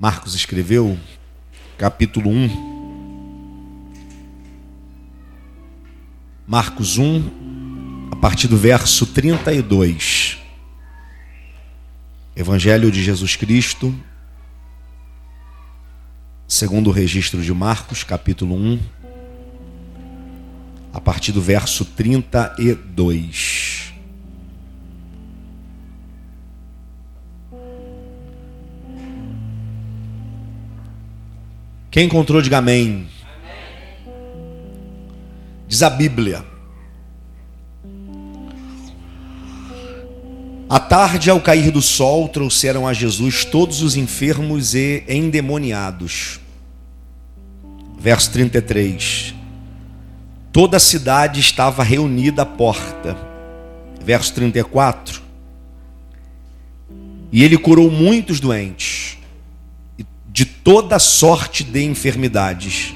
Marcos escreveu, capítulo 1. Marcos 1, a partir do verso 32. Evangelho de Jesus Cristo, segundo o registro de Marcos, capítulo 1, a partir do verso 32. Quem encontrou, diga amém. Diz a Bíblia. À tarde, ao cair do sol, trouxeram a Jesus todos os enfermos e endemoniados. Verso 33. Toda a cidade estava reunida à porta. Verso 34. E ele curou muitos doentes, de toda sorte de enfermidades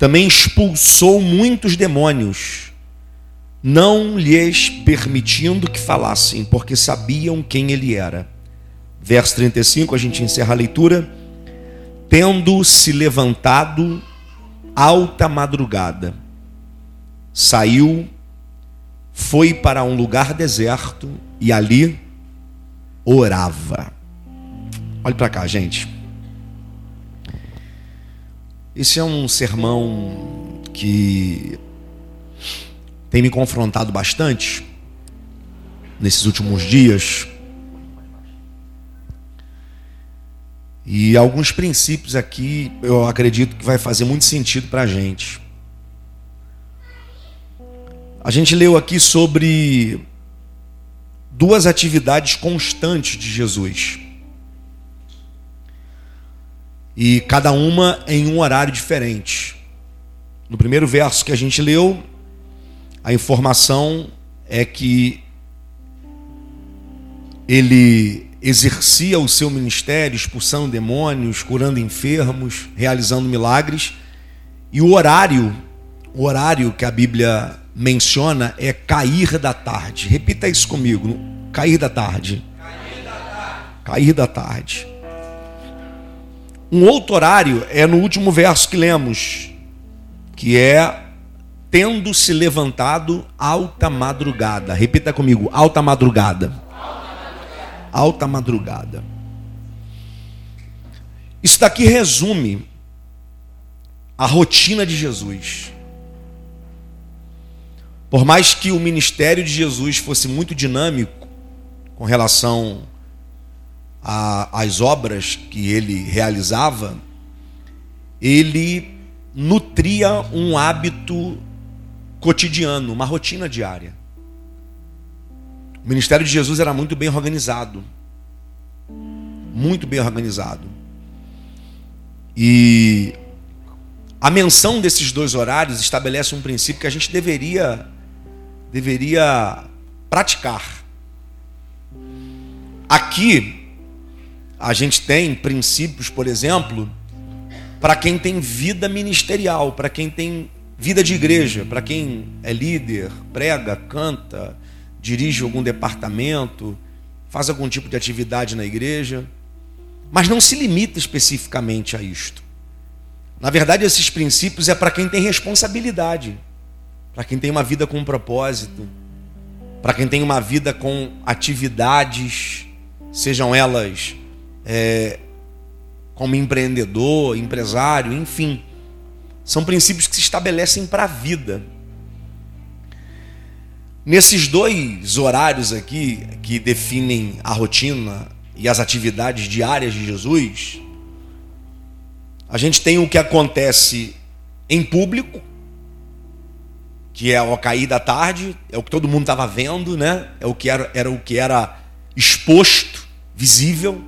também expulsou muitos demônios, não lhes permitindo que falassem, porque sabiam quem ele era. Verso 35, a gente encerra a leitura. Tendo se levantado alta madrugada, saiu, foi para um lugar deserto e ali orava. Olhe para cá, gente. Esse é um sermão que tem me confrontado bastante nesses últimos dias. E alguns princípios aqui eu acredito que vai fazer muito sentido para a gente. A gente leu aqui sobre duas atividades constantes de Jesus e cada uma em um horário diferente. No primeiro verso que a gente leu, a informação é que ele exercia o seu ministério, expulsando demônios, curando enfermos, realizando milagres, e o horário, o horário que a Bíblia menciona é cair da tarde. Repita isso comigo, cair da tarde. Cair da tarde. Cair da tarde. Um outro horário é no último verso que lemos, que é tendo se levantado alta madrugada. Repita comigo, alta madrugada. Alta madrugada. Isso daqui resume a rotina de Jesus. Por mais que o ministério de Jesus fosse muito dinâmico com relação a, as obras que ele realizava, ele nutria um hábito cotidiano, uma rotina diária. O ministério de Jesus era muito bem organizado. Muito bem organizado. E a menção desses dois horários estabelece um princípio que a gente deveria deveria praticar. Aqui a gente tem princípios, por exemplo, para quem tem vida ministerial, para quem tem vida de igreja, para quem é líder, prega, canta, dirige algum departamento, faz algum tipo de atividade na igreja, mas não se limita especificamente a isto. Na verdade, esses princípios é para quem tem responsabilidade, para quem tem uma vida com um propósito, para quem tem uma vida com atividades, sejam elas é, como empreendedor, empresário, enfim. São princípios que se estabelecem para a vida. Nesses dois horários aqui, que definem a rotina e as atividades diárias de Jesus, a gente tem o que acontece em público, que é ao cair da tarde, é o que todo mundo estava vendo, né? É o que era, era o que era exposto, visível.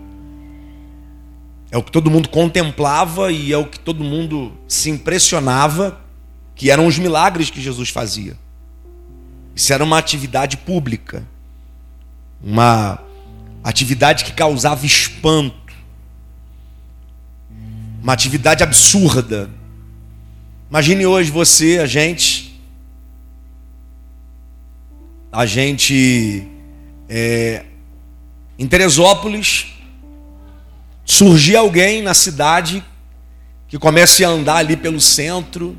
É o que todo mundo contemplava e é o que todo mundo se impressionava, que eram os milagres que Jesus fazia. Isso era uma atividade pública, uma atividade que causava espanto, uma atividade absurda. Imagine hoje você, a gente, a gente é, em Teresópolis, surgir alguém na cidade que comece a andar ali pelo centro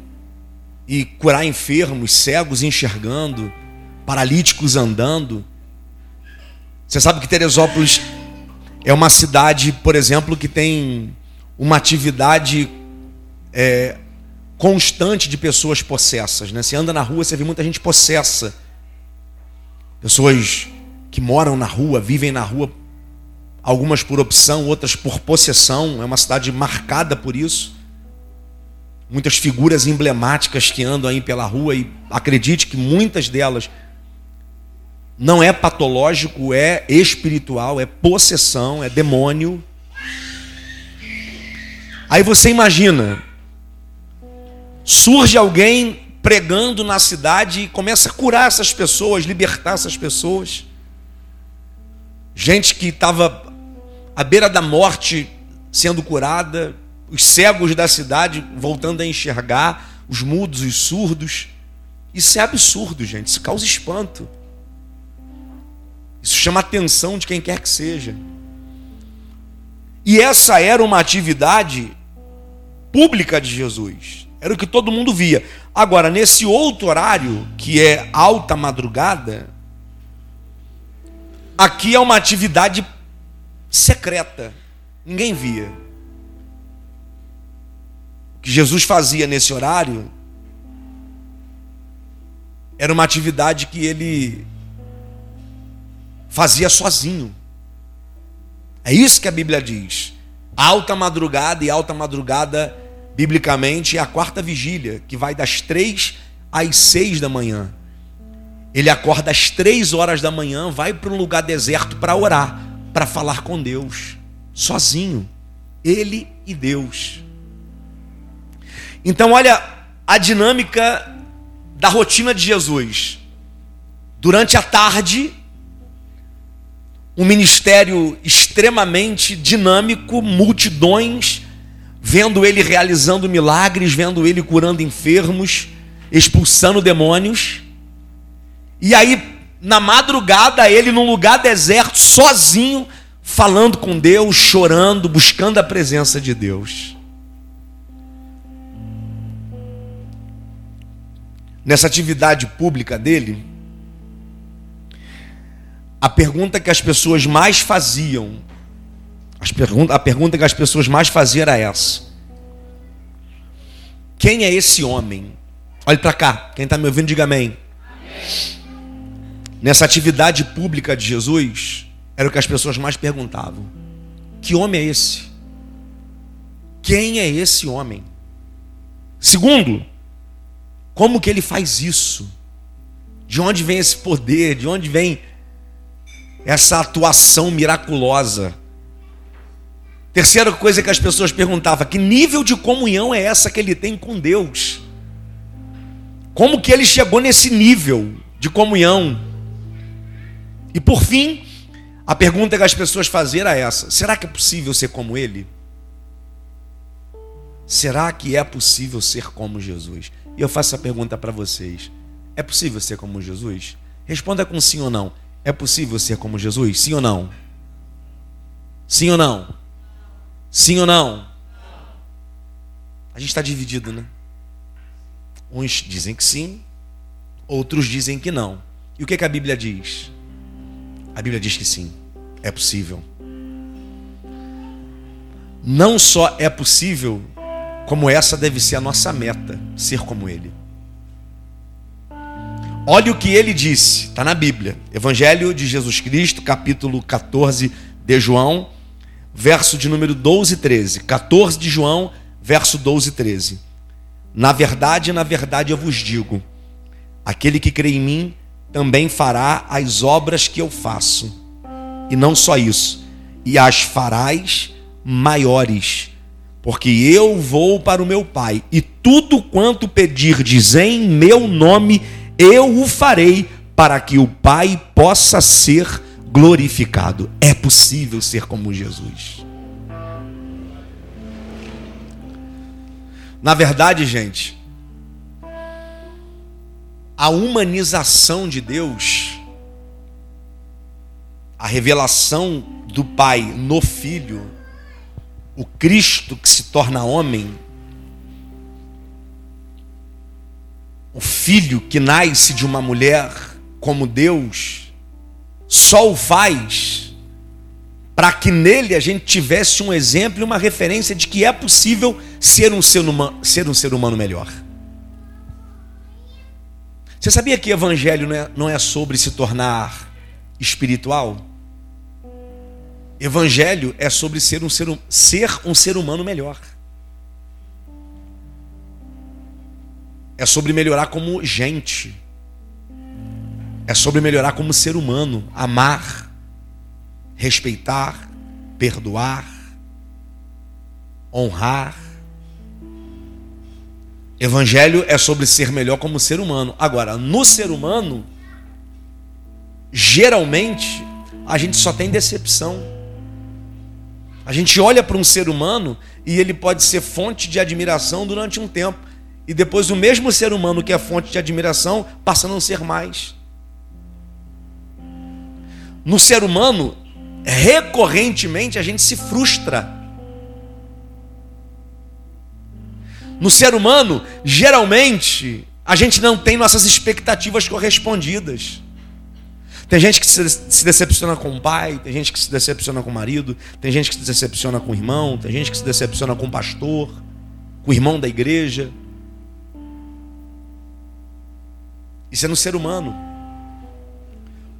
e curar enfermos, cegos enxergando, paralíticos andando. Você sabe que Teresópolis é uma cidade, por exemplo, que tem uma atividade é, constante de pessoas possessas. Né? Você anda na rua, você vê muita gente possessa. Pessoas que moram na rua, vivem na rua, algumas por opção, outras por possessão. É uma cidade marcada por isso. Muitas figuras emblemáticas que andam aí pela rua e acredite que muitas delas não é patológico, é espiritual, é possessão, é demônio. Aí você imagina, surge alguém pregando na cidade e começa a curar essas pessoas, libertar essas pessoas. Gente que estava à beira da morte sendo curada, os cegos da cidade voltando a enxergar, os mudos, os surdos. Isso é absurdo, gente, isso causa espanto. Isso chama a atenção de quem quer que seja. E essa era uma atividade pública de Jesus. Era o que todo mundo via. Agora, nesse outro horário, que é alta madrugada, aqui é uma atividade secreta. Ninguém via. O que Jesus fazia nesse horário era uma atividade que ele fazia sozinho. É isso que a Bíblia diz. Alta madrugada e alta madrugada, biblicamente, é a quarta vigília, que vai das três às seis da manhã. Ele acorda às três horas da manhã, vai para um lugar deserto para orar, para falar com Deus, sozinho. Ele e Deus. Então, olha a dinâmica da rotina de Jesus. Durante a tarde, um ministério extremamente dinâmico, multidões, vendo ele realizando milagres, vendo ele curando enfermos, expulsando demônios. E aí, na madrugada, ele num lugar deserto, sozinho, falando com Deus, chorando, buscando a presença de Deus. Nessa atividade pública dele, a pergunta que as pessoas mais faziam, a pergunta que as pessoas mais faziam era essa: Quem é esse homem? Olhe para cá, quem está me ouvindo, diga amém. amém. Nessa atividade pública de Jesus, era o que as pessoas mais perguntavam: Que homem é esse? Quem é esse homem? Segundo, como que ele faz isso? De onde vem esse poder? De onde vem essa atuação miraculosa. Terceira coisa que as pessoas perguntavam: que nível de comunhão é essa que ele tem com Deus? Como que ele chegou nesse nível de comunhão? E por fim, a pergunta que as pessoas faziam era essa: será que é possível ser como ele? Será que é possível ser como Jesus? E eu faço essa pergunta para vocês: é possível ser como Jesus? Responda com sim ou não. É possível ser como Jesus? Sim ou não? Sim ou não? Sim ou não? A gente está dividido, né? Uns dizem que sim, outros dizem que não. E o que, que a Bíblia diz? A Bíblia diz que sim, é possível. Não só é possível, como essa deve ser a nossa meta, ser como Ele. Olha o que ele disse, está na Bíblia. Evangelho de Jesus Cristo, capítulo 14 de João, verso de número 12 e 13. 14 de João, verso 12 e 13. Na verdade, na verdade eu vos digo: aquele que crê em mim também fará as obras que eu faço. E não só isso, e as farás maiores, porque eu vou para o meu Pai, e tudo quanto pedirdes em meu nome, eu o farei para que o Pai possa ser glorificado. É possível ser como Jesus. Na verdade, gente, a humanização de Deus, a revelação do Pai no Filho, o Cristo que se torna homem, o filho que nasce de uma mulher como Deus, só o faz para que nele a gente tivesse um exemplo e uma referência de que é possível ser um ser humano, ser um ser humano melhor. Você sabia que evangelho não é, não é sobre se tornar espiritual? Evangelho é sobre ser um ser, ser um ser humano melhor. É sobre melhorar como gente. É sobre melhorar como ser humano, amar, respeitar, perdoar, honrar. Evangelho é sobre ser melhor como ser humano. Agora, no ser humano, geralmente, a gente só tem decepção. A gente olha para um ser humano e ele pode ser fonte de admiração durante um tempo. E depois o mesmo ser humano que é fonte de admiração passa a não ser mais. No ser humano, recorrentemente a gente se frustra. No ser humano, geralmente, a gente não tem nossas expectativas correspondidas. Tem gente que se decepciona com o pai, tem gente que se decepciona com o marido, tem gente que se decepciona com o irmão, tem gente que se decepciona com o pastor, com o irmão da igreja. Isso é no ser humano.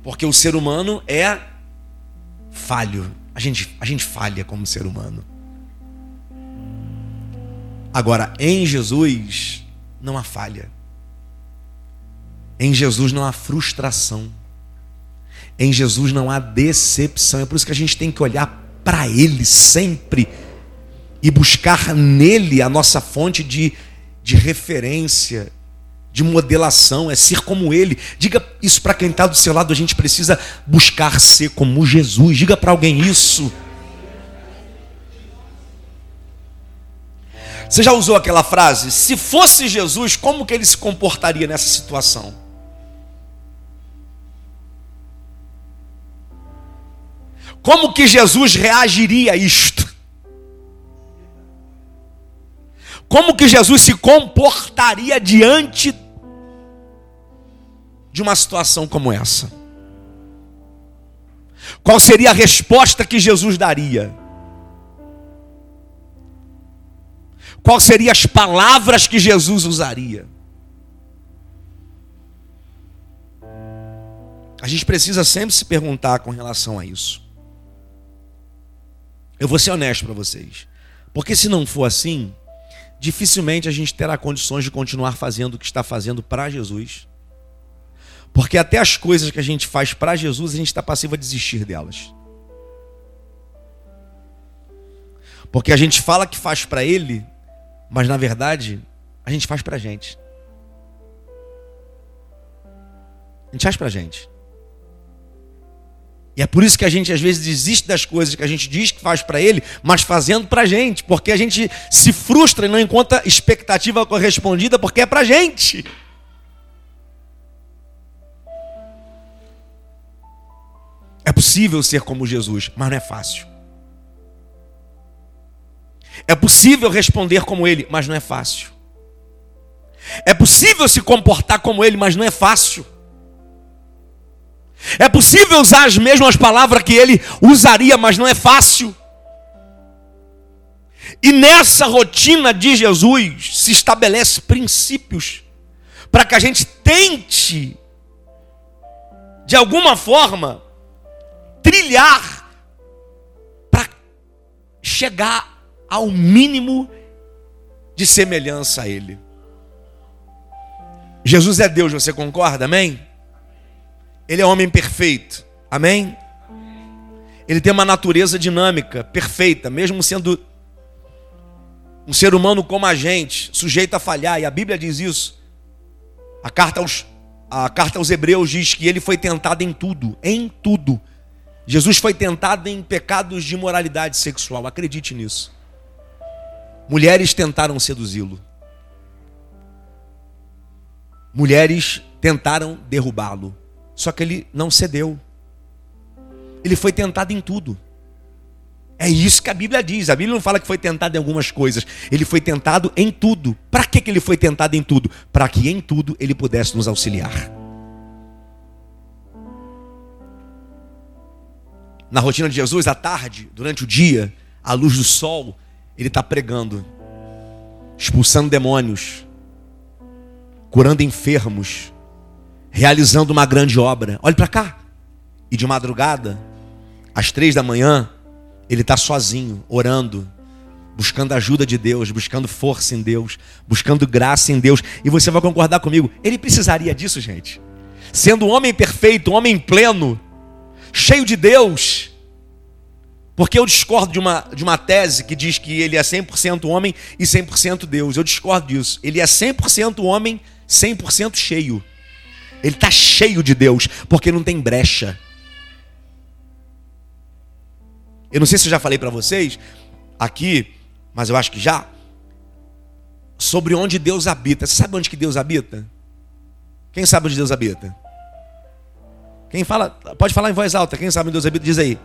Porque o ser humano é falho. A gente, a gente falha como ser humano. Agora, em Jesus não há falha. Em Jesus não há frustração. Em Jesus não há decepção. É por isso que a gente tem que olhar para Ele sempre e buscar nele a nossa fonte de, de referência, de modelação, é ser como Ele. Diga isso para quem está do seu lado, a gente precisa buscar ser como Jesus. Diga para alguém isso. Você já usou aquela frase? Se fosse Jesus, como que ele se comportaria nessa situação? Como que Jesus reagiria a isto? Como que Jesus se comportaria diante de uma situação como essa? Qual seria a resposta que Jesus daria? Quais seriam as palavras que Jesus usaria? A gente precisa sempre se perguntar com relação a isso. Eu vou ser honesto para vocês. Porque se não for assim, dificilmente a gente terá condições de continuar fazendo o que está fazendo para Jesus. Porque até as coisas que a gente faz para Jesus, a gente está passivo a desistir delas. Porque a gente fala que faz para Ele, mas na verdade, a gente faz para a gente. A gente faz para a gente. E é por isso que a gente às vezes desiste das coisas que a gente diz que faz para ele, mas fazendo para a gente, porque a gente se frustra e não encontra expectativa correspondida, porque é para a gente. É possível ser como Jesus, mas não é fácil. É possível responder como ele, mas não é fácil. É possível se comportar como ele, mas não é fácil. É possível usar as mesmas palavras que ele usaria, mas não é fácil. E nessa rotina de Jesus se estabelece princípios para que a gente tente de alguma forma trilhar para chegar ao mínimo de semelhança a ele. Jesus é Deus, você concorda? Amém? Ele é homem perfeito. Amém? Ele tem uma natureza dinâmica, perfeita, mesmo sendo um ser humano como a gente, sujeito a falhar, e a Bíblia diz isso. A carta aos, a carta aos Hebreus diz que ele foi tentado em tudo, em tudo. Jesus foi tentado em pecados de imoralidade sexual, acredite nisso. Mulheres tentaram seduzi-lo. Mulheres tentaram derrubá-lo. Só que ele não cedeu. Ele foi tentado em tudo. É isso que a Bíblia diz. A Bíblia não fala que foi tentado em algumas coisas. Ele foi tentado em tudo. Para que, ele foi tentado em tudo? Para que em tudo ele pudesse nos auxiliar. Na rotina de Jesus, à tarde, durante o dia, à luz do sol, ele está pregando, expulsando demônios, curando enfermos, realizando uma grande obra. Olhe para cá. E de madrugada, às três da manhã, ele está sozinho, orando, buscando ajuda de Deus, buscando força em Deus, buscando graça em Deus. E você vai concordar comigo, ele precisaria disso, gente. Sendo um homem perfeito, um homem pleno, cheio de Deus. Porque eu discordo de uma, de uma tese que diz que ele é 100% homem e 100% Deus. Eu discordo disso. Ele é 100% homem, 100% cheio. Ele está cheio de Deus, porque não tem brecha. Eu não sei se eu já falei para vocês aqui, mas eu acho que já. Sobre onde Deus habita. Você sabe onde que Deus habita? Quem sabe onde Deus habita? Quem fala, pode falar em voz alta. Quem sabe onde Deus habita? Diz aí.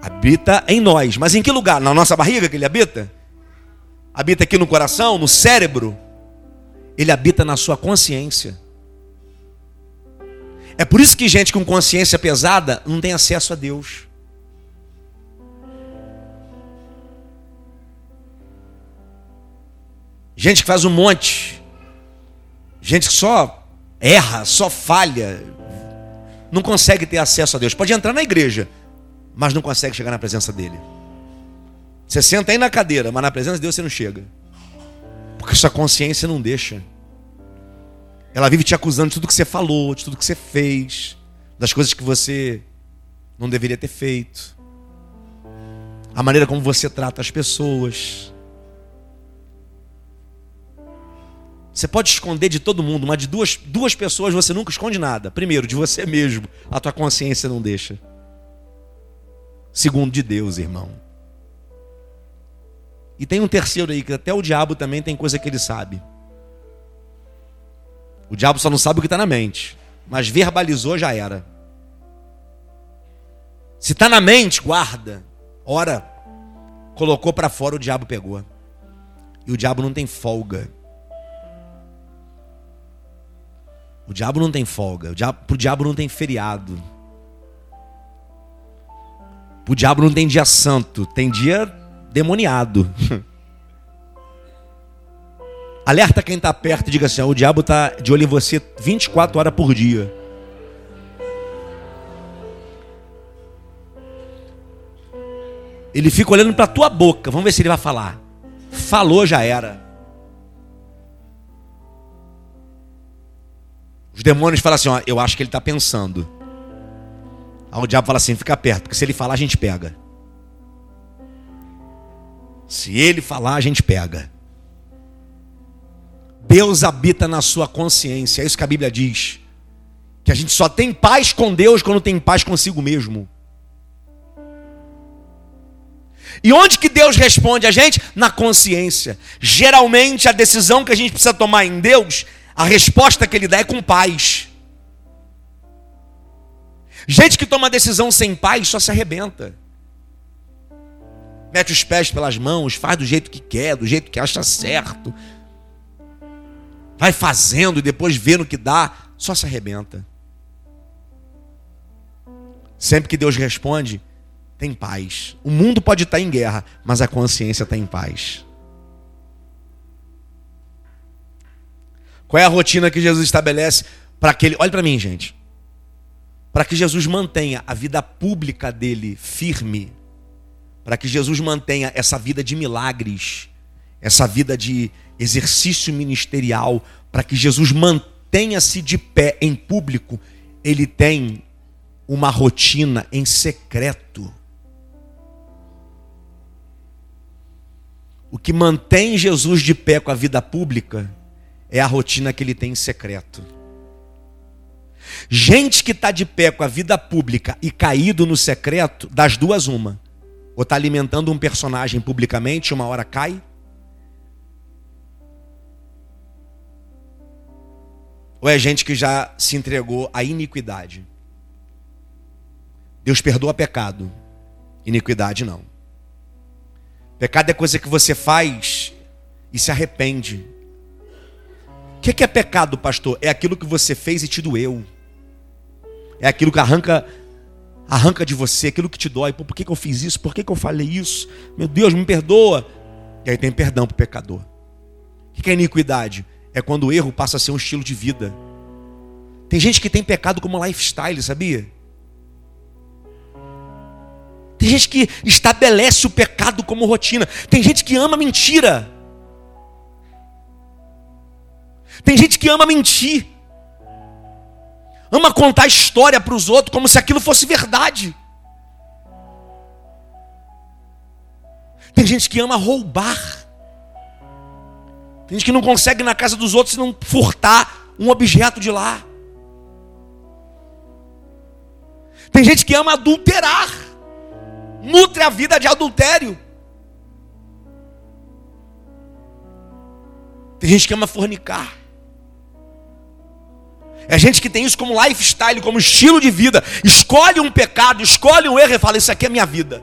Habita em nós. Mas em que lugar? Na nossa barriga que ele habita? Habita aqui no coração, no cérebro? Ele habita na sua consciência. É por isso que gente com consciência pesada não tem acesso a Deus. Gente que faz um monte. Gente que só erra, só falha. Não consegue ter acesso a Deus. Pode entrar na igreja, mas não consegue chegar na presença dele. Você senta aí na cadeira, mas na presença de Deus você não chega. Porque sua consciência não deixa. Ela vive te acusando de tudo que você falou, de tudo que você fez, das coisas que você não deveria ter feito, a maneira como você trata as pessoas. Você pode esconder de todo mundo, mas de duas, duas pessoas você nunca esconde nada. Primeiro, de você mesmo, a tua consciência não deixa. Segundo, de Deus, irmão. E tem um terceiro aí, que até o diabo também tem coisa que ele sabe. O diabo só não sabe o que está na mente, mas verbalizou já era. Se está na mente, guarda. Ora, colocou para fora, o diabo pegou. E o diabo não tem folga. O diabo não tem folga. O diabo, pro diabo não tem feriado. Pro diabo não tem dia santo. Tem dia demoniado. Alerta quem está perto e diga assim: o diabo está de olho em você 24 horas por dia. Ele fica olhando para a tua boca. Vamos ver se ele vai falar. Falou, já era. Os demônios falam assim: ó, eu acho que ele está pensando. Aí o diabo fala assim: fica perto, porque se ele falar, a gente pega. Se ele falar, a gente pega. Deus habita na sua consciência. É isso que a Bíblia diz. Que a gente só tem paz com Deus quando tem paz consigo mesmo. E onde que Deus responde a gente? Na consciência. Geralmente a decisão que a gente precisa tomar em Deus, a resposta que ele dá é com paz. Gente que toma decisão sem paz só se arrebenta. Mete os pés pelas mãos, faz do jeito que quer, do jeito que acha certo vai fazendo e depois vendo que dá, só se arrebenta. Sempre que Deus responde, tem paz. O mundo pode estar em guerra, mas a consciência está em paz. Qual é a rotina que Jesus estabelece para aquele. Olha para mim, gente. Para que Jesus mantenha a vida pública dele firme, para que Jesus mantenha essa vida de milagres, essa vida de exercício ministerial, para que Jesus mantenha-se de pé em público, ele tem uma rotina em secreto. O que mantém Jesus de pé com a vida pública é a rotina que ele tem em secreto. Gente que está de pé com a vida pública e caído no secreto, das duas, uma. Ou está alimentando um personagem publicamente, uma hora cai, Ou é gente que já se entregou à iniquidade? Deus perdoa pecado. Iniquidade não. Pecado é coisa que você faz e se arrepende. O que é pecado, pastor? É aquilo que você fez e te doeu. É aquilo que arranca arranca de você, aquilo que te dói. Pô, por que, que eu fiz isso? Por que, que eu falei isso? Meu Deus, me perdoa. E aí tem perdão para o pecador. O que é iniquidade? É quando o erro passa a ser um estilo de vida. Tem gente que tem pecado como lifestyle, sabia? Tem gente que estabelece o pecado como rotina. Tem gente que ama mentira. Tem gente que ama mentir. Ama contar história para os outros como se aquilo fosse verdade. Tem gente que ama roubar. Tem gente que não consegue ir na casa dos outros não furtar um objeto de lá. Tem gente que ama adulterar, nutre a vida de adultério. Tem gente que ama fornicar. É gente que tem isso como lifestyle, como estilo de vida. Escolhe um pecado, escolhe um erro e fala: Isso aqui é minha vida.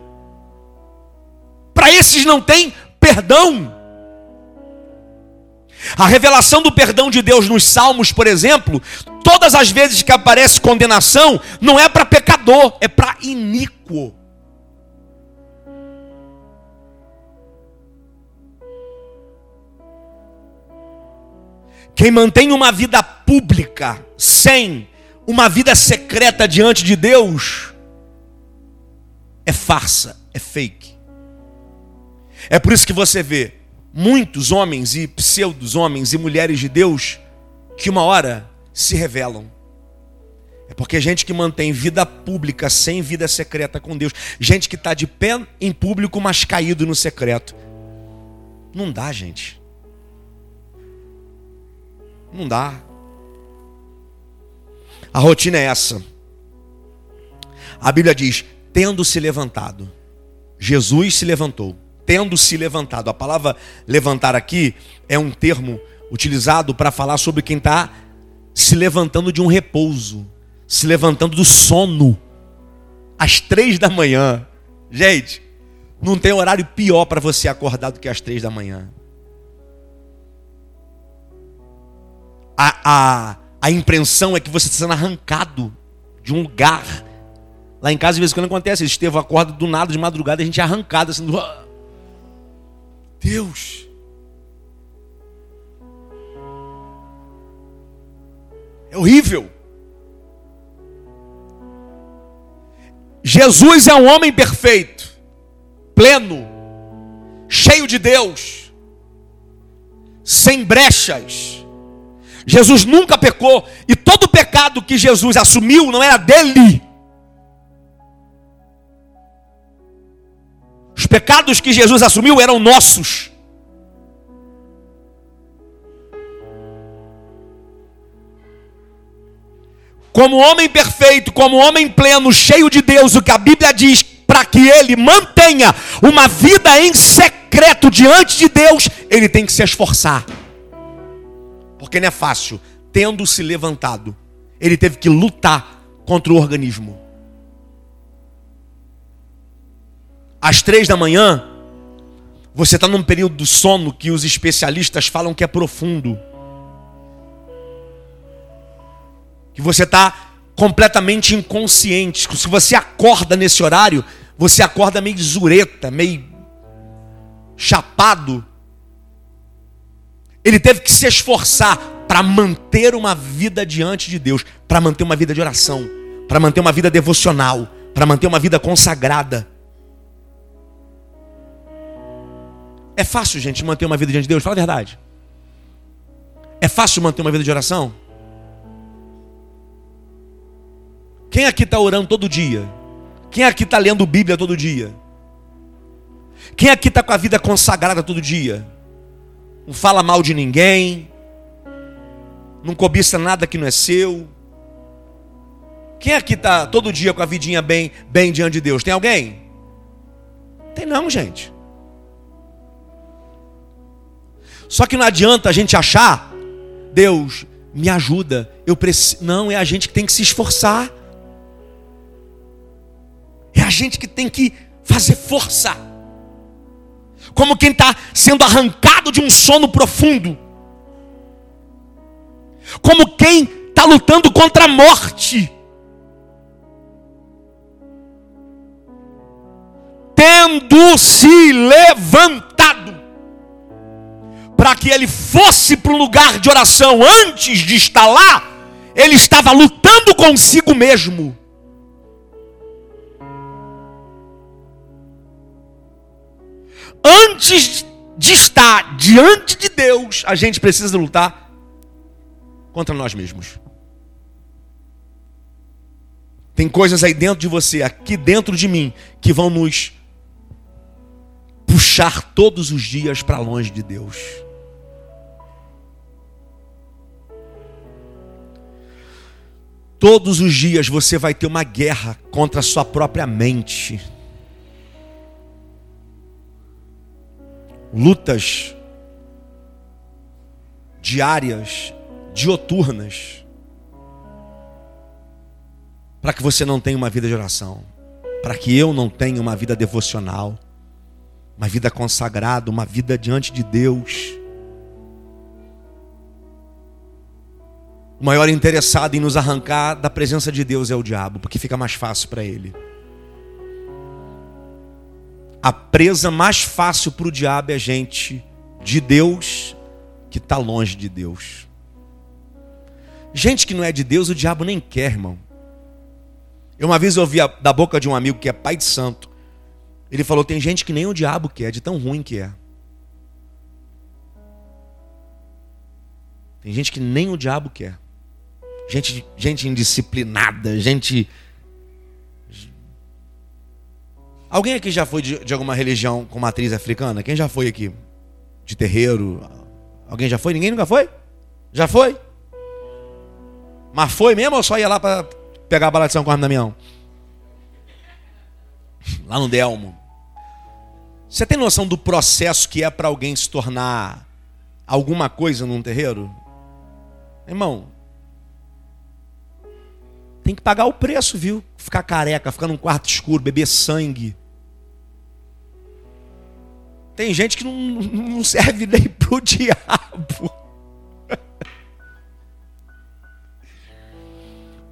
Para esses não tem perdão. A revelação do perdão de Deus nos Salmos, por exemplo, todas as vezes que aparece condenação, não é para pecador, é para iníquo. Quem mantém uma vida pública sem uma vida secreta diante de Deus é farsa, é fake. É por isso que você vê muitos homens e pseudos homens e mulheres de Deus que uma hora se revelam. É porque gente que mantém vida pública sem vida secreta com Deus, gente que está de pé em público, mas caído no secreto. Não dá, gente. Não dá. A rotina é essa. A Bíblia diz: tendo se levantado. Jesus se levantou. Tendo se levantado. A palavra levantar aqui é um termo utilizado para falar sobre quem está se levantando de um repouso, se levantando do sono, às três da manhã. Gente, não tem horário pior para você acordar do que às três da manhã. A, a, a impressão é que você está sendo arrancado de um lugar. Lá em casa, de vez em quando acontece, Estevão acorda do nada de madrugada, a gente é arrancado assim. Deus. É horrível. Jesus é um homem perfeito, pleno, cheio de Deus, sem brechas Jesus nunca pecou, e todo pecado que Jesus assumiu não era dele. Os pecados que Jesus assumiu eram nossos. Como homem perfeito, como homem pleno, cheio de Deus, o que a Bíblia diz, para que ele mantenha uma vida em secreto diante de Deus, ele tem que se esforçar. Porque não é fácil. Tendo se levantado, ele teve que lutar contra o organismo. Às três da manhã, você está num período do sono que os especialistas falam que é profundo. Que você está completamente inconsciente. Se você acorda nesse horário, você acorda meio zureta, meio chapado. Ele teve que se esforçar para manter uma vida diante de Deus, para manter uma vida de oração, para manter uma vida devocional, para manter uma vida consagrada. É fácil, gente, manter uma vida diante de Deus? Fala a verdade. É fácil manter uma vida de oração? Quem aqui está orando todo dia? Quem aqui está lendo Bíblia todo dia? Quem aqui está com a vida consagrada todo dia? Não fala mal de ninguém, não cobiça nada que não é seu. Quem aqui está todo dia com a vidinha bem, bem diante de Deus? Tem alguém? Tem não, gente. Só que não adianta a gente achar, Deus, me ajuda. Eu preciso. Não, é a gente que tem que se esforçar. É a gente que tem que fazer força. Como quem está sendo arrancado de um sono profundo. Como quem está lutando contra a morte. Tendo se levantado para que ele fosse para o lugar de oração antes de estar lá, ele estava lutando consigo mesmo. Antes de estar diante de Deus, a gente precisa lutar contra nós mesmos. Tem coisas aí dentro de você, aqui dentro de mim, que vão nos puxar todos os dias para longe de Deus. Todos os dias você vai ter uma guerra contra a sua própria mente. Lutas diárias, dioturnas, para que você não tenha uma vida de oração, para que eu não tenha uma vida devocional, uma vida consagrada, uma vida diante de Deus. O maior interessado em nos arrancar da presença de Deus é o diabo, porque fica mais fácil para ele. A presa mais fácil para o diabo é gente de Deus que está longe de Deus. Gente que não é de Deus, o diabo nem quer, irmão. Eu uma vez ouvi da boca de um amigo que é pai de santo. Ele falou: tem gente que nem o diabo quer, de tão ruim que é. Tem gente que nem o diabo quer gente, gente indisciplinada, gente. Alguém aqui já foi de, de, alguma religião com matriz africana? Quem já foi aqui? De terreiro? Alguém já foi? Ninguém nunca foi? Já foi? Mas foi mesmo ou só ia lá para pegar a bala de São Corno Damião? Lá no Delmo. Você tem noção do processo que é para alguém se tornar alguma coisa num terreiro? Irmão, tem que pagar o preço, viu? Ficar careca, ficar num quarto escuro, beber sangue. Tem gente que não, não serve nem pro diabo.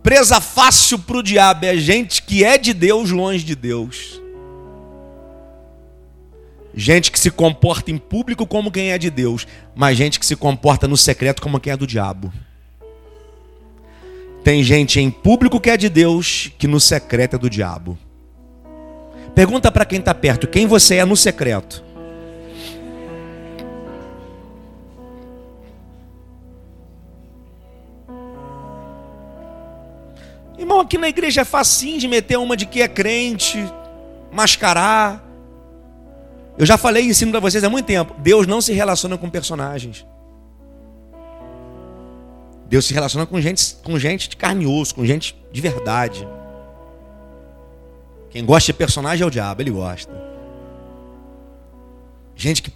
Presa fácil pro diabo é gente que é de Deus longe de Deus. Gente que se comporta em público como quem é de Deus, mas gente que se comporta no secreto como quem é do diabo. Tem gente em público que é de Deus, que no secreto é do diabo. Pergunta para quem está perto: quem você é no secreto? Irmão, aqui na igreja é facinho de meter uma de que é crente, mascarar. Eu já falei e ensino para vocês há muito tempo. Deus não se relaciona com personagens. Deus se relaciona com gente, com gente de carne e osso, com gente de verdade. Quem gosta de personagem é o diabo, ele gosta. Gente que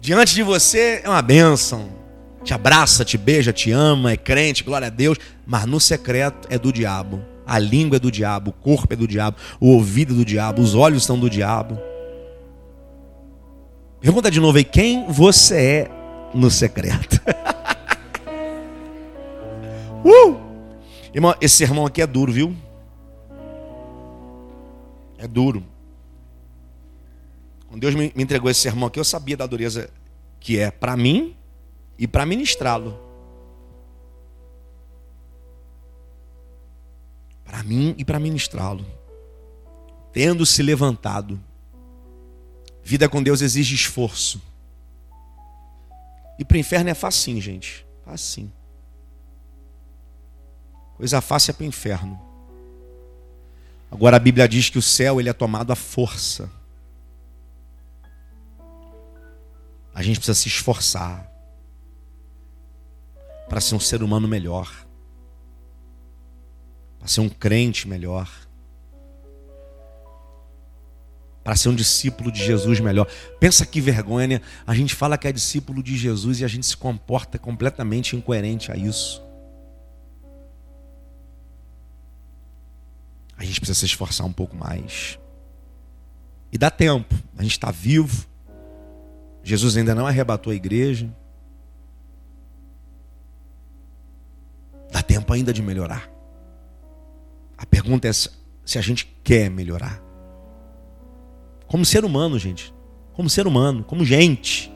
diante de você é uma bênção. Te abraça, te beija, te ama, é crente, glória a Deus. Mas no secreto é do diabo. A língua é do diabo, o corpo é do diabo, o ouvido é do diabo, os olhos são do diabo. Pergunta de novo aí, quem você é no secreto? Uh! Irmão, esse sermão aqui é duro, viu? É duro. Quando Deus me entregou esse sermão aqui, eu sabia da dureza que é para mim e para ministrá-lo. Para mim e para ministrá-lo. Tendo se levantado. Vida com Deus exige esforço. E para o inferno é facinho, gente. Facinho. Coisa fácil é para o inferno. Agora a Bíblia diz que o céu ele é tomado à força. A gente precisa se esforçar para ser um ser humano melhor, para ser um crente melhor, para ser um discípulo de Jesus melhor. Pensa que vergonha, a gente fala que é discípulo de Jesus e a gente se comporta completamente incoerente a isso. A gente precisa se esforçar um pouco mais. E dá tempo. A gente está vivo. Jesus ainda não arrebatou a igreja. Dá tempo ainda de melhorar. A pergunta é se a gente quer melhorar. Como ser humano, gente. Como ser humano, como gente.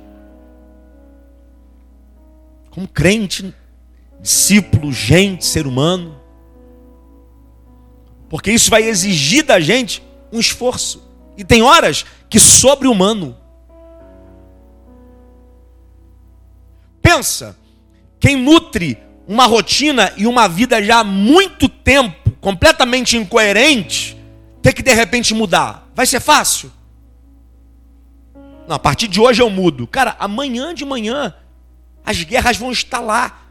Como crente, discípulo, gente, ser humano. Porque isso vai exigir da gente um esforço. E tem horas que sobre-humano. Pensa, quem nutre uma rotina e uma vida já há muito tempo, completamente incoerente, ter que de repente mudar. Vai ser fácil? Não, a partir de hoje eu mudo. Cara, amanhã de manhã as guerras vão estar lá.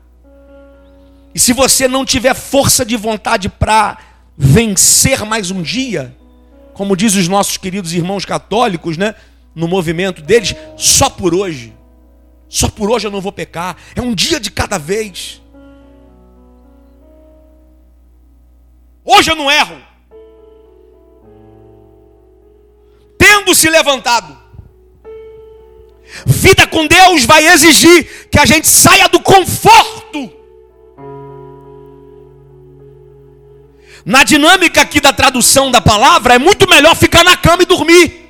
E se você não tiver força de vontade para vencer mais um dia, como diz os nossos queridos irmãos católicos, né, no movimento deles, só por hoje. Só por hoje eu não vou pecar. É um dia de cada vez. Hoje eu não erro. Tendo se levantado. Vida com Deus vai exigir que a gente saia do conforto. Na dinâmica aqui da tradução da palavra, é muito melhor ficar na cama e dormir.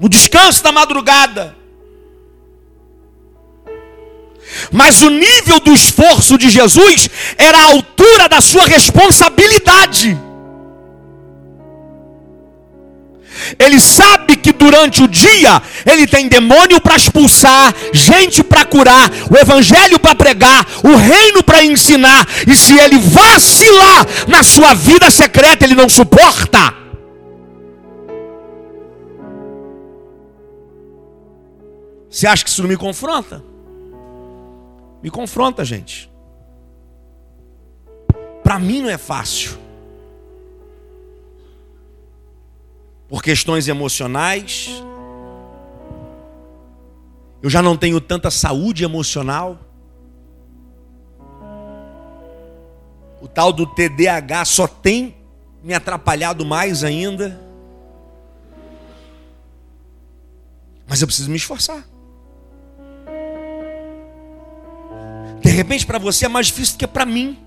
No descanso da madrugada. Mas o nível do esforço de Jesus era a altura da sua responsabilidade. Ele sabe que durante o dia ele tem demônio para expulsar, gente para curar, o evangelho para pregar, o reino para ensinar. E se ele vacilar na sua vida secreta, ele não suporta. Você acha que isso não me confronta? Me confronta, gente. Para mim não é fácil. Por questões emocionais. Eu já não tenho tanta saúde emocional. O tal do TDAH só tem me atrapalhado mais ainda. Mas eu preciso me esforçar. De repente para você é mais difícil do que para mim.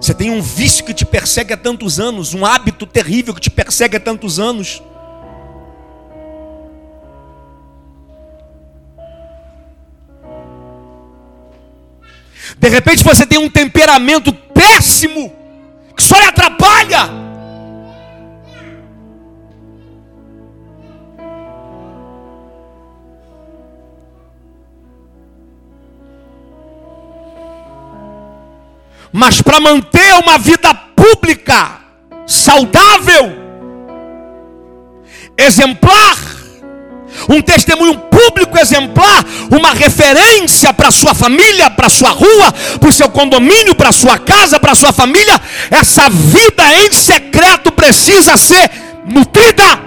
Você tem um vício que te persegue há tantos anos, um hábito terrível que te persegue há tantos anos. De repente você tem um temperamento péssimo que só lhe atrapalha. Mas para manter uma vida pública, saudável, exemplar, um testemunho público exemplar, uma referência para sua família, para sua rua, para o seu condomínio, para sua casa, para sua família, essa vida em secreto precisa ser nutrida.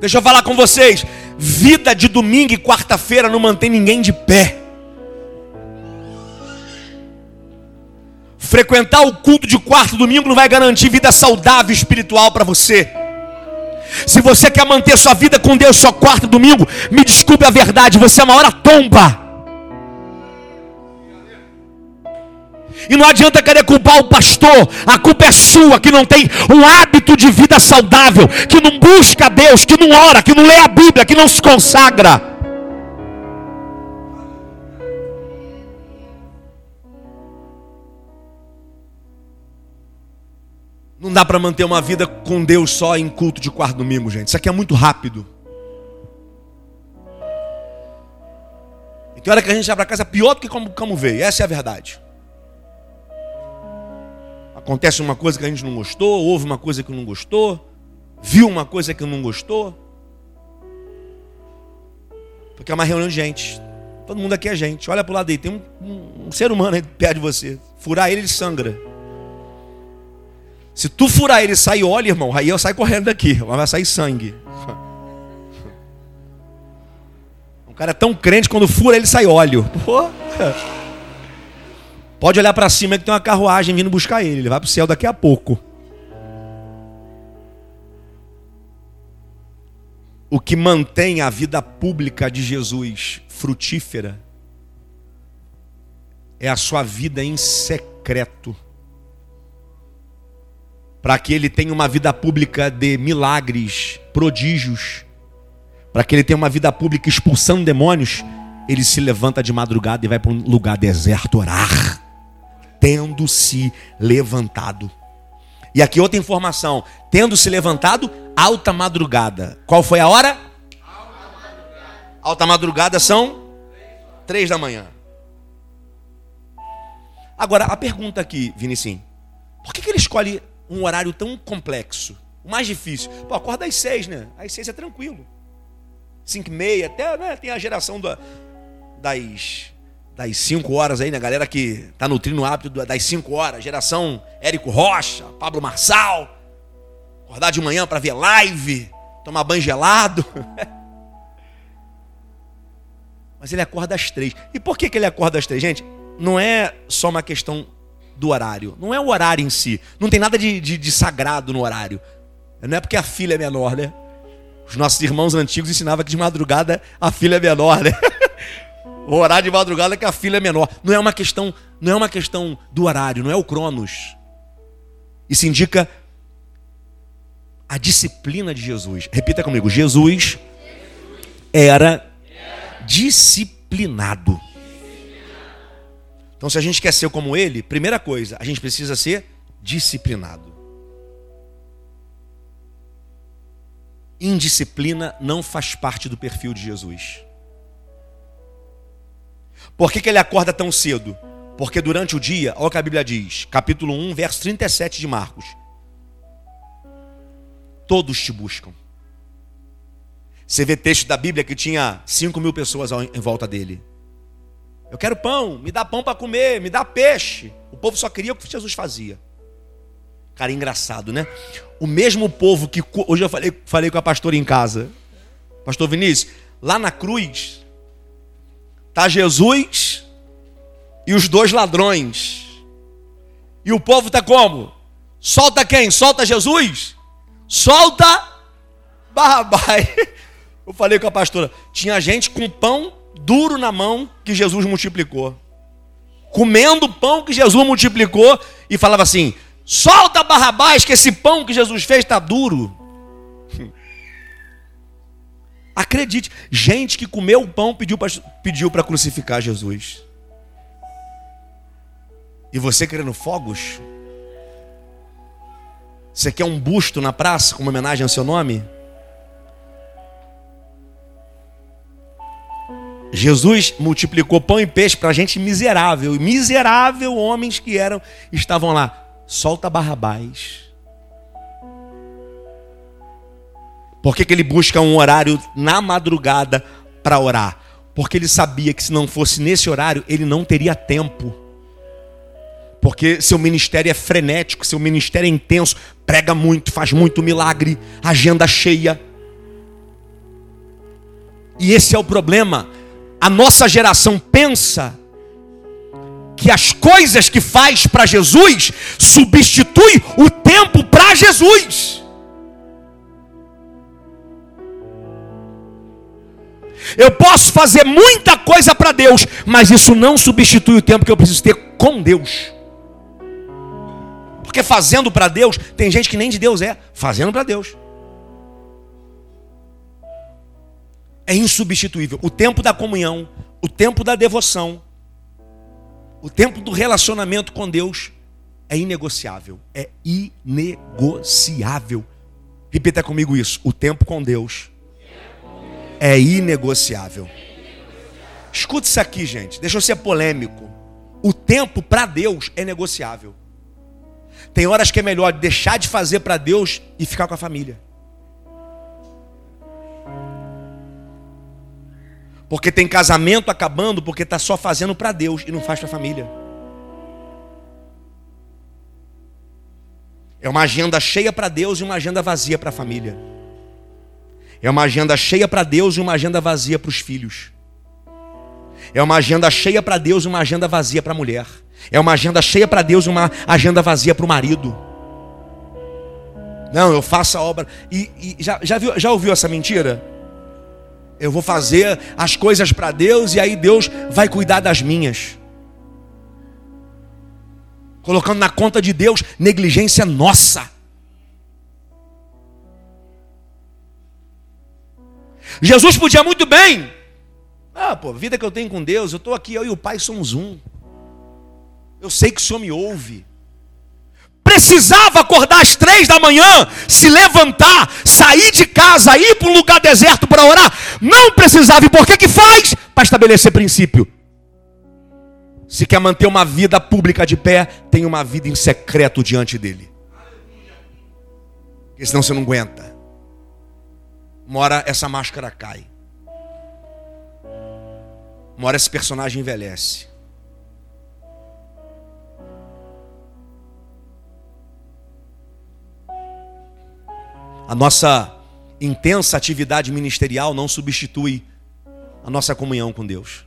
Deixa eu falar com vocês. Vida de domingo e quarta-feira não mantém ninguém de pé. Frequentar o culto de quarto domingo não vai garantir vida saudável espiritual para você. Se você quer manter sua vida com Deus só quarto domingo, me desculpe a verdade, você é uma hora tomba. E não adianta querer culpar o pastor, a culpa é sua, que não tem um hábito de vida saudável, que não busca Deus, que não ora, que não lê a Bíblia, que não se consagra. Não dá para manter uma vida com Deus só em culto de quarto domingo, gente. Isso aqui é muito rápido. E tem hora que a gente vai para casa pior do que como, como veio. Essa é a verdade. Acontece uma coisa que a gente não gostou, houve uma coisa que não gostou, viu uma coisa que não gostou. Porque é uma reunião de gente. Todo mundo aqui é gente. Olha para o lado aí, tem um, um, um, ser humano aí perto de você. Furar ele, ele sangra. Se tu furar ele e sair óleo, irmão, aí eu saio correndo daqui. Vai sair sangue. Um cara é tão crente, quando fura ele sai óleo. Pô. Pode olhar para cima que tem uma carruagem vindo buscar ele. Ele vai para o céu daqui a pouco. O que mantém a vida pública de Jesus frutífera é a sua vida em secreto. Para que ele tenha uma vida pública de milagres, prodígios, para que ele tenha uma vida pública expulsando demônios, ele se levanta de madrugada e vai para um lugar deserto orar tendo se levantado. E aqui outra informação: tendo se levantado, alta madrugada. Qual foi a hora? Alta madrugada, alta madrugada são três da manhã. Agora, a pergunta aqui, Vinicim: por que, que ele escolhe um horário tão complexo? O mais difícil? Pô, acorda às seis, né? Às seis é tranquilo. Cinco e meia, até né, tem a geração da, das das 5 horas aí, né? Galera que tá nutrindo o hábito das 5 horas. Geração Érico Rocha, Pablo Marçal. Acordar de manhã para ver live, tomar banho gelado. Mas ele acorda às três. E por que, que ele acorda às três? Gente, não é só uma questão do horário. Não é o horário em si. Não tem nada de, de, de sagrado no horário. Não é porque a filha é menor, né? Os nossos irmãos antigos ensinavam que de madrugada a filha é menor, né? Orar de madrugada que a filha é menor. Não é uma questão, não é uma questão do horário, não é o cronos. Isso indica a disciplina de Jesus. Repita comigo. Jesus era disciplinado. Então, se a gente quer ser como ele, primeira coisa, a gente precisa ser disciplinado. Indisciplina não faz parte do perfil de Jesus. Por que, que ele acorda tão cedo? Porque durante o dia, olha o que a Bíblia diz, capítulo 1, verso 37 de Marcos. Todos te buscam. Você vê texto da Bíblia que tinha 5 mil pessoas em volta dele. Eu quero pão, me dá pão para comer, me dá peixe. O povo só queria o que Jesus fazia. Cara, engraçado, né? O mesmo povo que. Hoje eu falei, falei com a pastora em casa. Pastor Vinícius, lá na cruz, Está Jesus e os dois ladrões. E o povo está como? Solta quem? Solta Jesus? Solta Barrabás. Eu falei com a pastora, tinha gente com pão duro na mão que Jesus multiplicou. Comendo pão que Jesus multiplicou e falava assim: solta Barrabás, que esse pão que Jesus fez está duro. Acredite, gente que comeu o pão pediu para pediu crucificar Jesus. E você querendo fogos? Você quer um busto na praça como homenagem ao seu nome? Jesus multiplicou pão e peixe para gente miserável, miserável homens que eram, estavam lá. Solta Barrabás. Por que, que ele busca um horário na madrugada para orar? Porque ele sabia que se não fosse nesse horário, ele não teria tempo. Porque seu ministério é frenético, seu ministério é intenso, prega muito, faz muito milagre, agenda cheia. E esse é o problema. A nossa geração pensa que as coisas que faz para Jesus substitui o tempo para Jesus. Eu posso fazer muita coisa para Deus, mas isso não substitui o tempo que eu preciso ter com Deus. Porque fazendo para Deus, tem gente que nem de Deus é, fazendo para Deus. É insubstituível. O tempo da comunhão, o tempo da devoção, o tempo do relacionamento com Deus é inegociável. É inegociável. Repita comigo isso. O tempo com Deus é inegociável. Escuta isso aqui, gente. Deixa eu ser polêmico. O tempo para Deus é negociável. Tem horas que é melhor deixar de fazer para Deus e ficar com a família. Porque tem casamento acabando porque está só fazendo para Deus e não faz para a família. É uma agenda cheia para Deus e uma agenda vazia para a família. É uma agenda cheia para Deus e uma agenda vazia para os filhos. É uma agenda cheia para Deus e uma agenda vazia para a mulher. É uma agenda cheia para Deus e uma agenda vazia para o marido. Não, eu faço a obra. E, e já, já, viu, já ouviu essa mentira? Eu vou fazer as coisas para Deus e aí Deus vai cuidar das minhas. Colocando na conta de Deus negligência nossa. Jesus podia muito bem. Ah, pô, vida que eu tenho com Deus, eu estou aqui, eu e o Pai somos um. Eu sei que o Senhor me ouve. Precisava acordar às três da manhã, se levantar, sair de casa, ir para um lugar deserto para orar. Não precisava. E por que que faz? Para estabelecer princípio. Se quer manter uma vida pública de pé, tem uma vida em secreto diante dele. Porque senão você não aguenta. Uma hora essa máscara cai. Uma hora esse personagem envelhece. A nossa intensa atividade ministerial não substitui a nossa comunhão com Deus.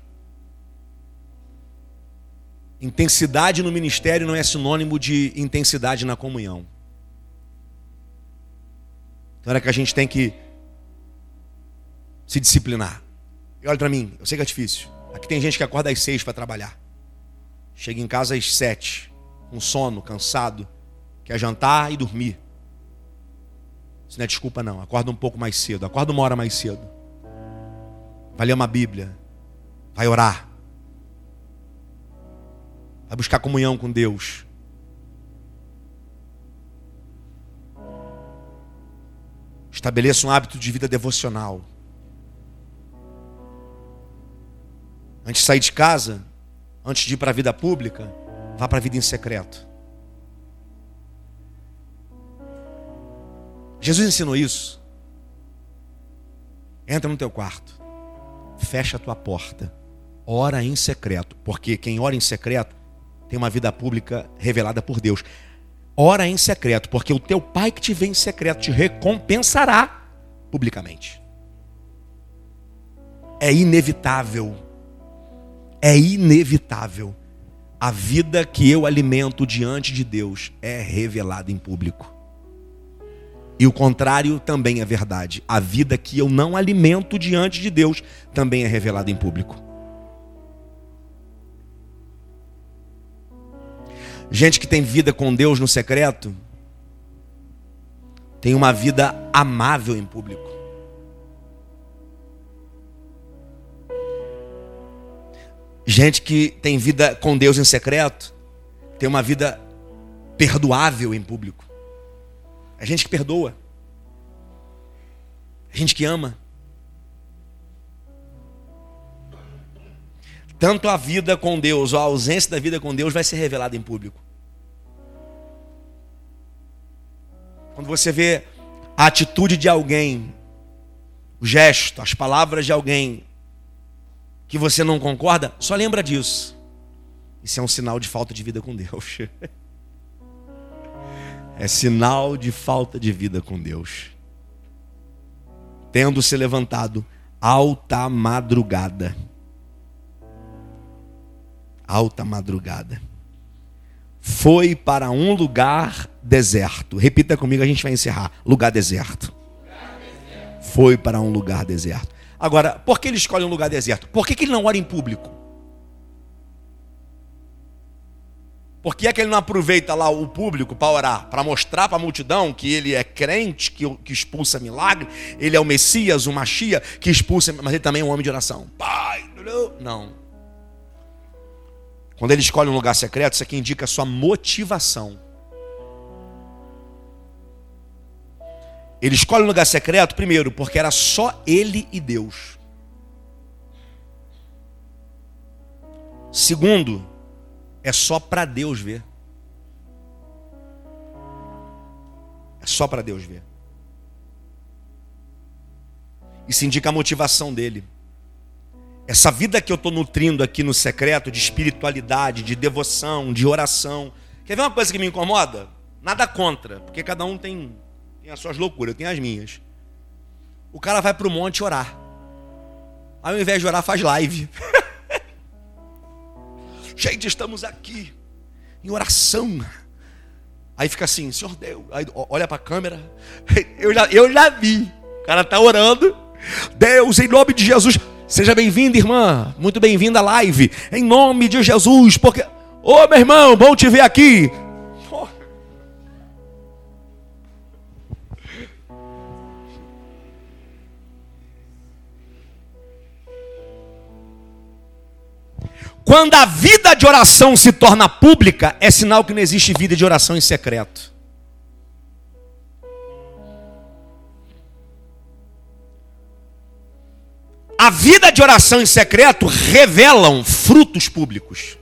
Intensidade no ministério não é sinônimo de intensidade na comunhão. Então é que a gente tem que se disciplinar. E olha para mim, eu sei que é difícil. Aqui tem gente que acorda às seis para trabalhar. Chega em casa às sete, com sono, cansado, quer jantar e dormir. Isso não é desculpa, não. Acorda um pouco mais cedo. Acorda uma hora mais cedo. Vai ler uma Bíblia. Vai orar. Vai buscar comunhão com Deus. Estabeleça um hábito de vida devocional. Antes de sair de casa, antes de ir para a vida pública, vá para a vida em secreto. Jesus ensinou isso. Entra no teu quarto, fecha a tua porta, ora em secreto, porque quem ora em secreto tem uma vida pública revelada por Deus. Ora em secreto, porque o teu pai que te vê em secreto te recompensará publicamente. É inevitável. É inevitável. A vida que eu alimento diante de Deus é revelada em público. E o contrário também é verdade. A vida que eu não alimento diante de Deus também é revelada em público. Gente que tem vida com Deus no secreto tem uma vida amável em público. Gente que tem vida com Deus em secreto tem uma vida perdoável em público. É gente que perdoa. É gente que ama. Tanto a vida com Deus ou a ausência da vida com Deus vai ser revelada em público. Quando você vê a atitude de alguém, o gesto, as palavras de alguém que você não concorda, só lembra disso. Isso é um sinal de falta de vida com Deus. é sinal de falta de vida com Deus. Tendo se levantado alta madrugada. Alta madrugada. Foi para um lugar deserto. Repita comigo, a gente vai encerrar. Lugar deserto. Lugar deserto. Foi para um lugar deserto. Agora, por que ele escolhe um lugar deserto? Por que, que ele não ora em público? Por que é que ele não aproveita lá o público para orar, para mostrar para a multidão que ele é crente, que, que expulsa milagre, ele é o Messias, o Machia, que expulsa, mas ele também é um homem de oração. Pai, não. Quando ele escolhe um lugar secreto, isso aqui indica a sua motivação. Ele escolhe um lugar secreto, primeiro, porque era só ele e Deus. Segundo, é só para Deus ver. É só para Deus ver. Isso indica a motivação dele. Essa vida que eu estou nutrindo aqui no secreto de espiritualidade, de devoção, de oração. Quer ver uma coisa que me incomoda? Nada contra, porque cada um tem, tem as suas loucuras, eu tenho as minhas. O cara vai para o monte orar. Ao invés de orar, faz live. Gente, estamos aqui em oração. Aí fica assim, Senhor Deus. Aí olha para a câmera. Eu já, eu já vi. O cara está orando. Deus, em nome de Jesus. Seja bem-vinda, irmã. Muito bem-vinda à live. Em nome de Jesus. Porque. Ô meu irmão, bom te ver aqui. Quando a vida de oração se torna pública, é sinal que não existe vida de oração em secreto. A vida de oração em secreto revelam frutos públicos.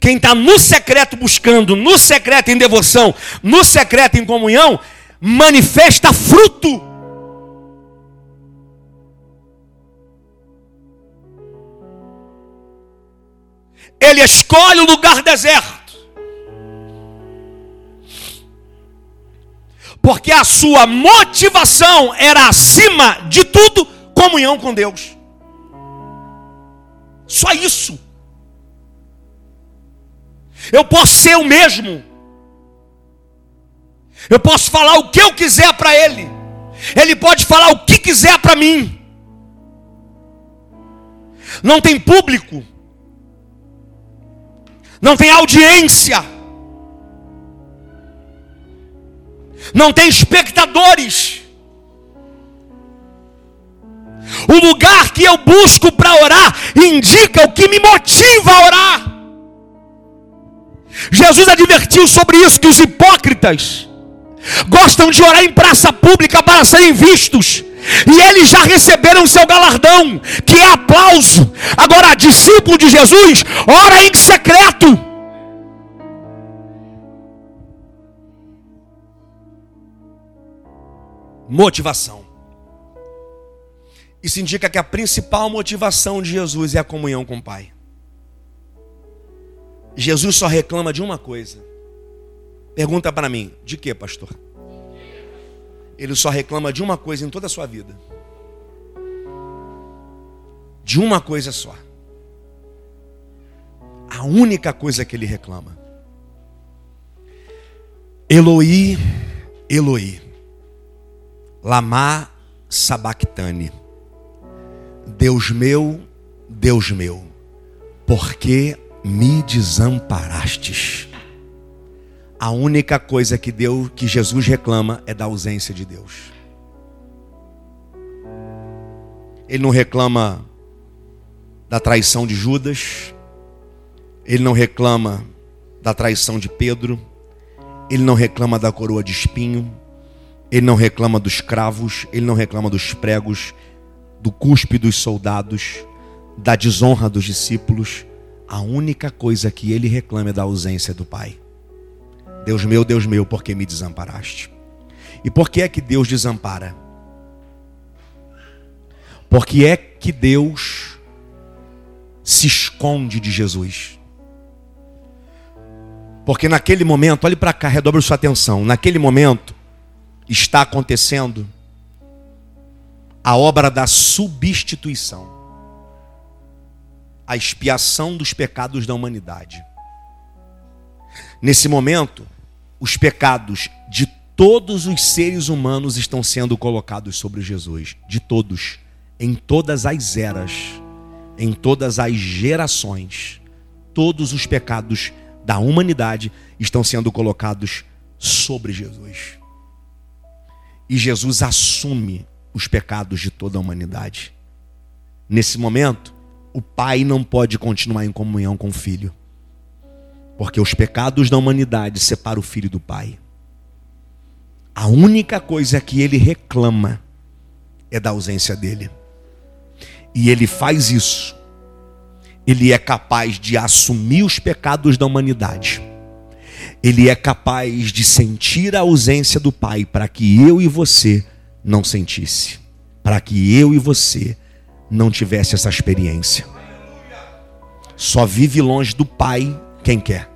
Quem está no secreto buscando, no secreto em devoção, no secreto em comunhão, manifesta fruto. Ele escolhe o lugar deserto. Porque a sua motivação era acima de tudo comunhão com Deus. Só isso. Eu posso ser o mesmo. Eu posso falar o que eu quiser para ele. Ele pode falar o que quiser para mim. Não tem público não tem audiência, não tem espectadores. O lugar que eu busco para orar indica o que me motiva a orar. Jesus advertiu sobre isso que os hipócritas gostam de orar em praça pública para serem vistos. E eles já receberam seu galardão, que é aplauso. Agora, discípulo de Jesus, ora em secreto. Motivação. Isso indica que a principal motivação de Jesus é a comunhão com o Pai. Jesus só reclama de uma coisa. Pergunta para mim, de que, pastor? Ele só reclama de uma coisa em toda a sua vida. De uma coisa só. A única coisa que ele reclama. Eloi, Eloi. Lama sabactane. Deus meu, Deus meu, por que me desamparastes? A única coisa que Deus, que Jesus reclama é da ausência de Deus. Ele não reclama da traição de Judas, ele não reclama da traição de Pedro, ele não reclama da coroa de espinho, ele não reclama dos cravos, ele não reclama dos pregos, do cuspe dos soldados, da desonra dos discípulos. A única coisa que ele reclama é da ausência do Pai. Deus meu, Deus meu, por que me desamparaste? E por que é que Deus desampara? Porque é que Deus se esconde de Jesus. Porque naquele momento, olhe para cá, redobre sua atenção. Naquele momento está acontecendo a obra da substituição, a expiação dos pecados da humanidade. Nesse momento, os pecados de todos os seres humanos estão sendo colocados sobre Jesus, de todos, em todas as eras, em todas as gerações. Todos os pecados da humanidade estão sendo colocados sobre Jesus. E Jesus assume os pecados de toda a humanidade. Nesse momento, o pai não pode continuar em comunhão com o filho. Porque os pecados da humanidade separam o filho do pai. A única coisa que ele reclama é da ausência dele. E ele faz isso. Ele é capaz de assumir os pecados da humanidade. Ele é capaz de sentir a ausência do pai para que eu e você não sentisse, para que eu e você não tivesse essa experiência. Só vive longe do pai quem quer.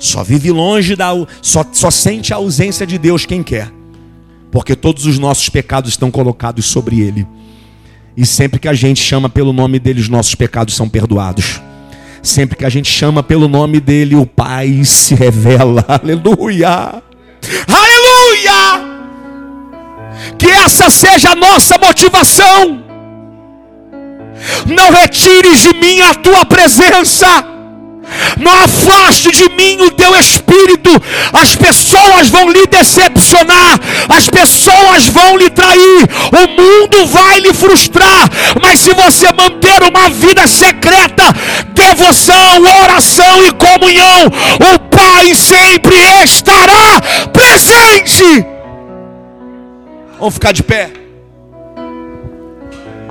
Só vive longe da. Só, só sente a ausência de Deus quem quer. Porque todos os nossos pecados estão colocados sobre Ele. E sempre que a gente chama pelo nome dele, os nossos pecados são perdoados. Sempre que a gente chama pelo nome dele, o Pai se revela. Aleluia! Aleluia! Que essa seja a nossa motivação. Não retires de mim a tua presença não afaste de mim o teu espírito. As pessoas vão lhe decepcionar, as pessoas vão lhe trair, o mundo vai lhe frustrar. Mas se você manter uma vida secreta, devoção, oração e comunhão, o Pai sempre estará presente. Vamos ficar de pé.